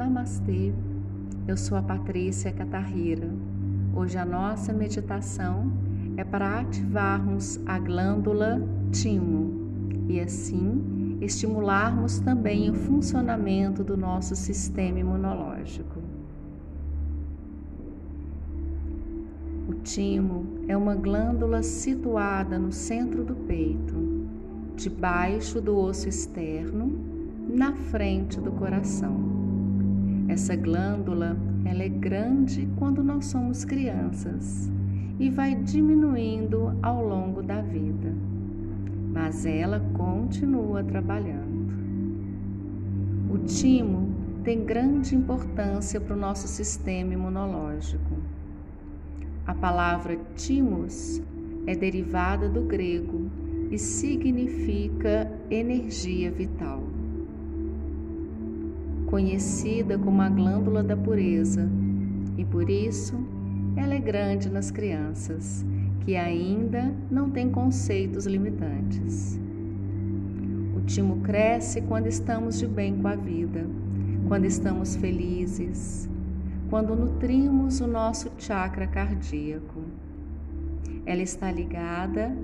Namastê, eu sou a Patrícia Catarrira. Hoje a nossa meditação é para ativarmos a glândula timo e assim estimularmos também o funcionamento do nosso sistema imunológico. O timo é uma glândula situada no centro do peito, debaixo do osso externo, na frente do coração. Essa glândula, ela é grande quando nós somos crianças e vai diminuindo ao longo da vida, mas ela continua trabalhando. O timo tem grande importância para o nosso sistema imunológico. A palavra timos é derivada do grego e significa energia vital conhecida como a glândula da pureza, e por isso ela é grande nas crianças, que ainda não têm conceitos limitantes. O timo cresce quando estamos de bem com a vida, quando estamos felizes, quando nutrimos o nosso chakra cardíaco. Ela está ligada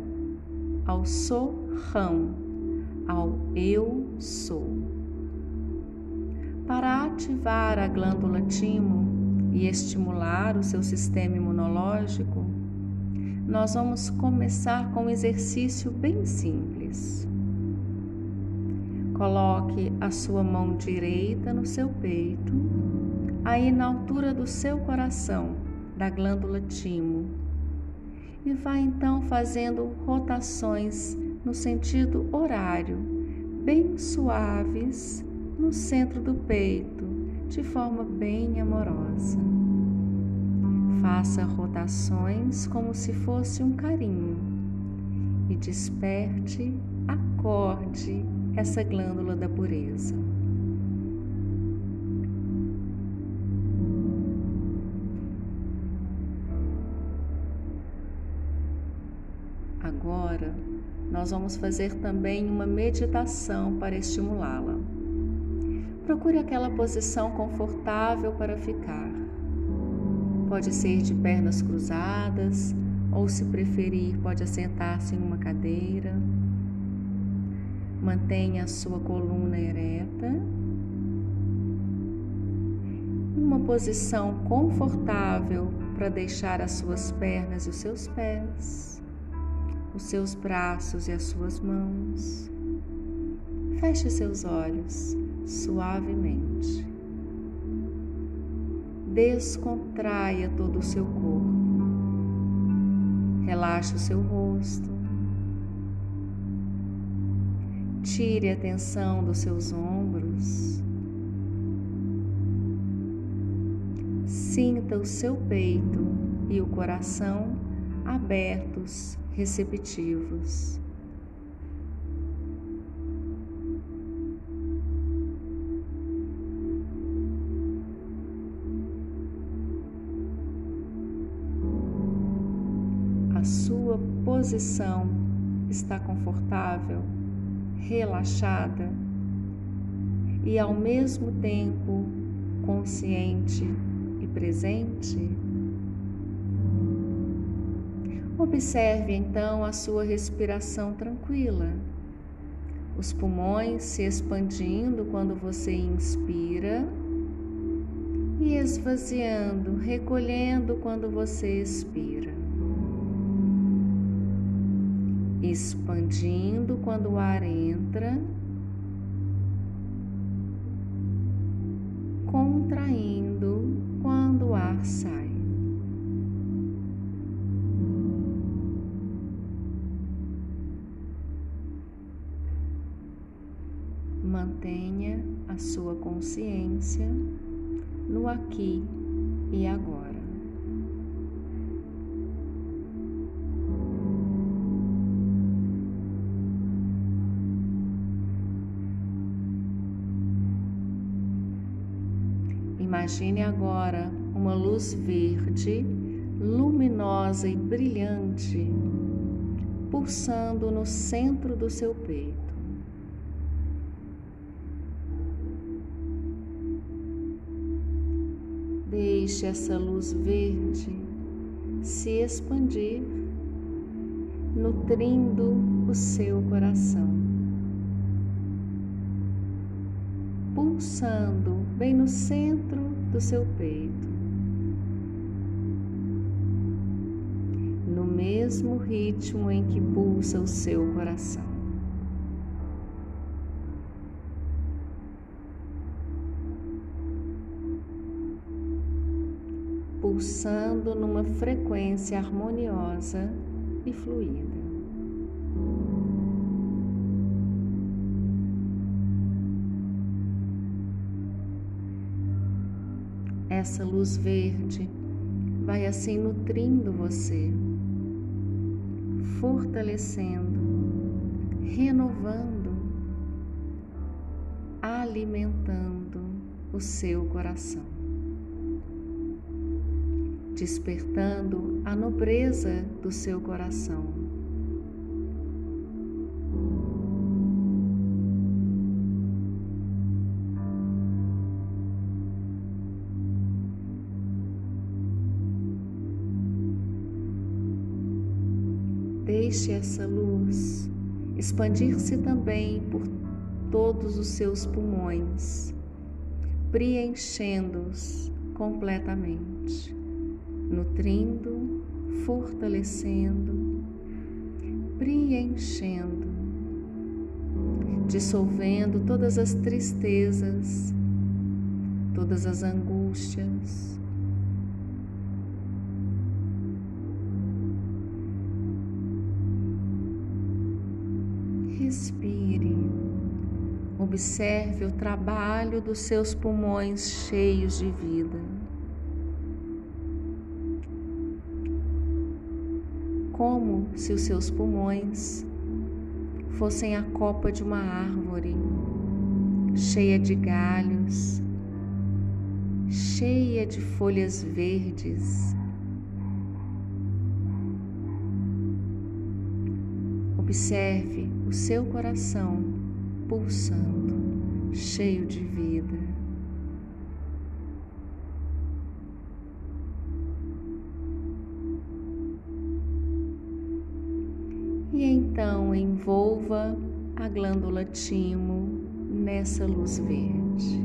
ao sou-rão, ao eu sou. Ativar a glândula timo e estimular o seu sistema imunológico, nós vamos começar com um exercício bem simples. Coloque a sua mão direita no seu peito, aí na altura do seu coração, da glândula timo, e vai então fazendo rotações no sentido horário, bem suaves no centro do peito, de forma bem amorosa. Faça rotações como se fosse um carinho e desperte, acorde essa glândula da pureza. Agora, nós vamos fazer também uma meditação para estimulá-la. Procure aquela posição confortável para ficar. Pode ser de pernas cruzadas, ou se preferir, pode assentar-se em uma cadeira. Mantenha a sua coluna ereta. Uma posição confortável para deixar as suas pernas e os seus pés, os seus braços e as suas mãos. Feche seus olhos suavemente. Descontraia todo o seu corpo. Relaxe o seu rosto. Tire a tensão dos seus ombros. Sinta o seu peito e o coração abertos, receptivos. Sua posição está confortável, relaxada e ao mesmo tempo consciente e presente? Observe então a sua respiração tranquila, os pulmões se expandindo quando você inspira e esvaziando, recolhendo quando você expira. Expandindo quando o ar entra, contraindo quando o ar sai. Mantenha a sua consciência no aqui e agora. Imagine agora uma luz verde, luminosa e brilhante, pulsando no centro do seu peito. Deixe essa luz verde se expandir, nutrindo o seu coração, pulsando bem no centro do seu peito. No mesmo ritmo em que pulsa o seu coração. pulsando numa frequência harmoniosa e fluida. Essa luz verde vai assim nutrindo você, fortalecendo, renovando, alimentando o seu coração despertando a nobreza do seu coração. Deixe essa luz expandir-se também por todos os seus pulmões, preenchendo-os completamente nutrindo, fortalecendo, preenchendo, dissolvendo todas as tristezas, todas as angústias. Observe o trabalho dos seus pulmões cheios de vida. como se os seus pulmões fossem a copa de uma árvore cheia de galhos, cheia de folhas verdes. Observe o seu coração pulsando, cheio de vida. e então envolva a glândula timo nessa luz verde.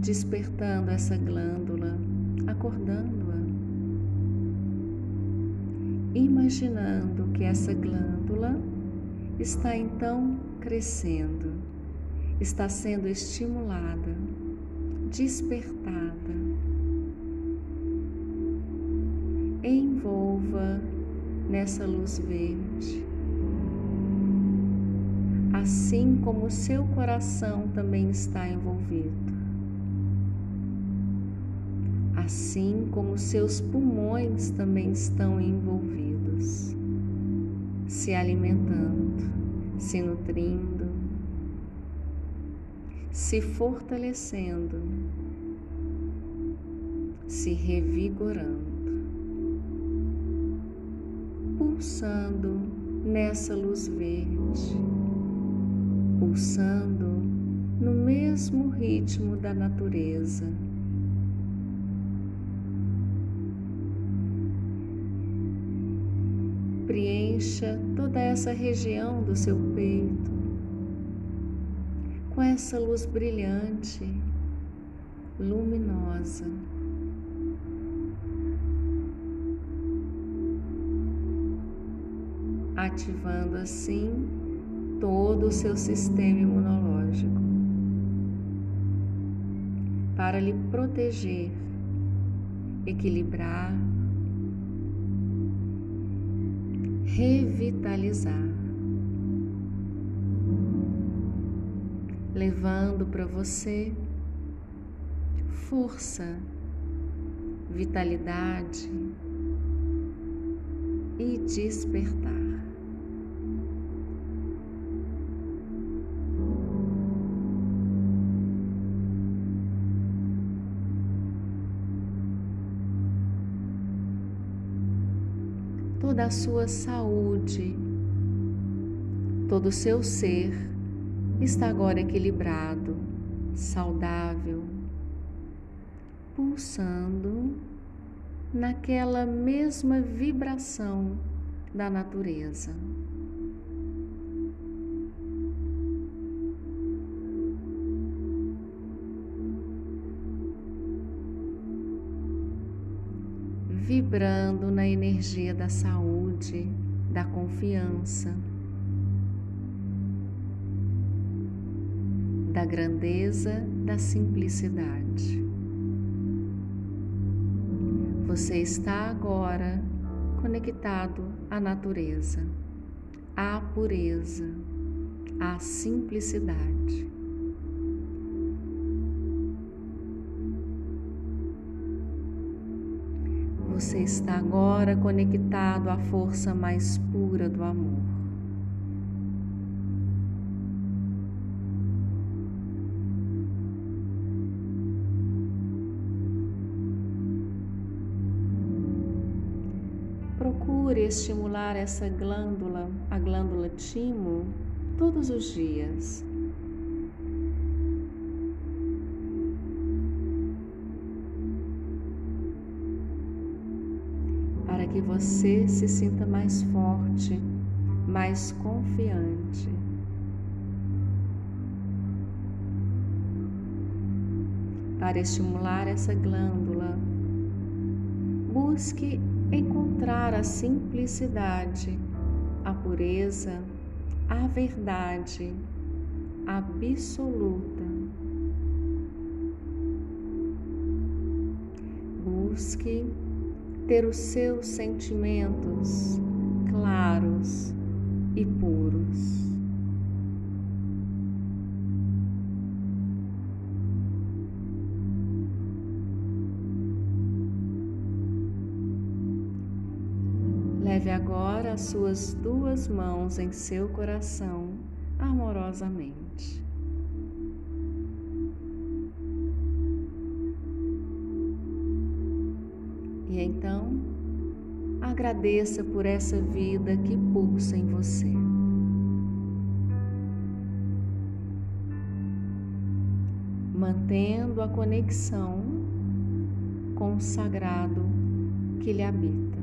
Despertando essa glândula, acordando-a, imaginando que essa glândula está então crescendo, está sendo estimulada, despertada envolva nessa luz verde. Assim como o seu coração também está envolvido. Assim como seus pulmões também estão envolvidos, se alimentando, se nutrindo, se fortalecendo, se revigorando. pulsando nessa luz verde, pulsando no mesmo ritmo da natureza. Preencha toda essa região do seu peito com essa luz brilhante, luminosa. ativando assim todo o seu sistema imunológico para lhe proteger, equilibrar, revitalizar, levando para você força, vitalidade e despertar. Toda a sua saúde, todo o seu ser está agora equilibrado, saudável, pulsando naquela mesma vibração da natureza. Vibrando na energia da saúde, da confiança, da grandeza, da simplicidade. Você está agora conectado à natureza, à pureza, à simplicidade. Você está agora conectado à força mais pura do amor. Procure estimular essa glândula, a glândula timo, todos os dias. Você se sinta mais forte, mais confiante. Para estimular essa glândula, busque encontrar a simplicidade, a pureza, a verdade absoluta. Busque ter os seus sentimentos claros e puros. Leve agora as suas duas mãos em seu coração amorosamente. Então, agradeça por essa vida que pulsa em você. Mantendo a conexão com o sagrado que lhe habita.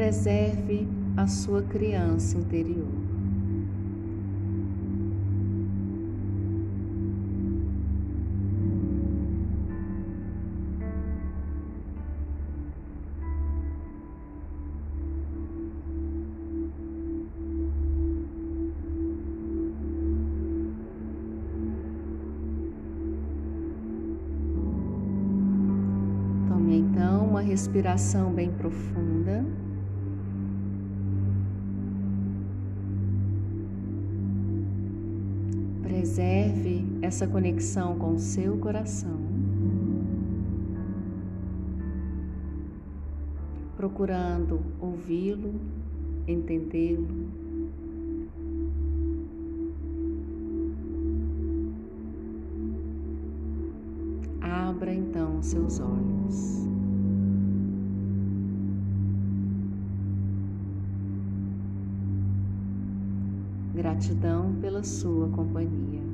Preserve a sua criança interior. Então uma respiração bem profunda. Preserve essa conexão com seu coração, procurando ouvi-lo, entendê-lo. Abra então seus olhos. Gratidão pela sua companhia.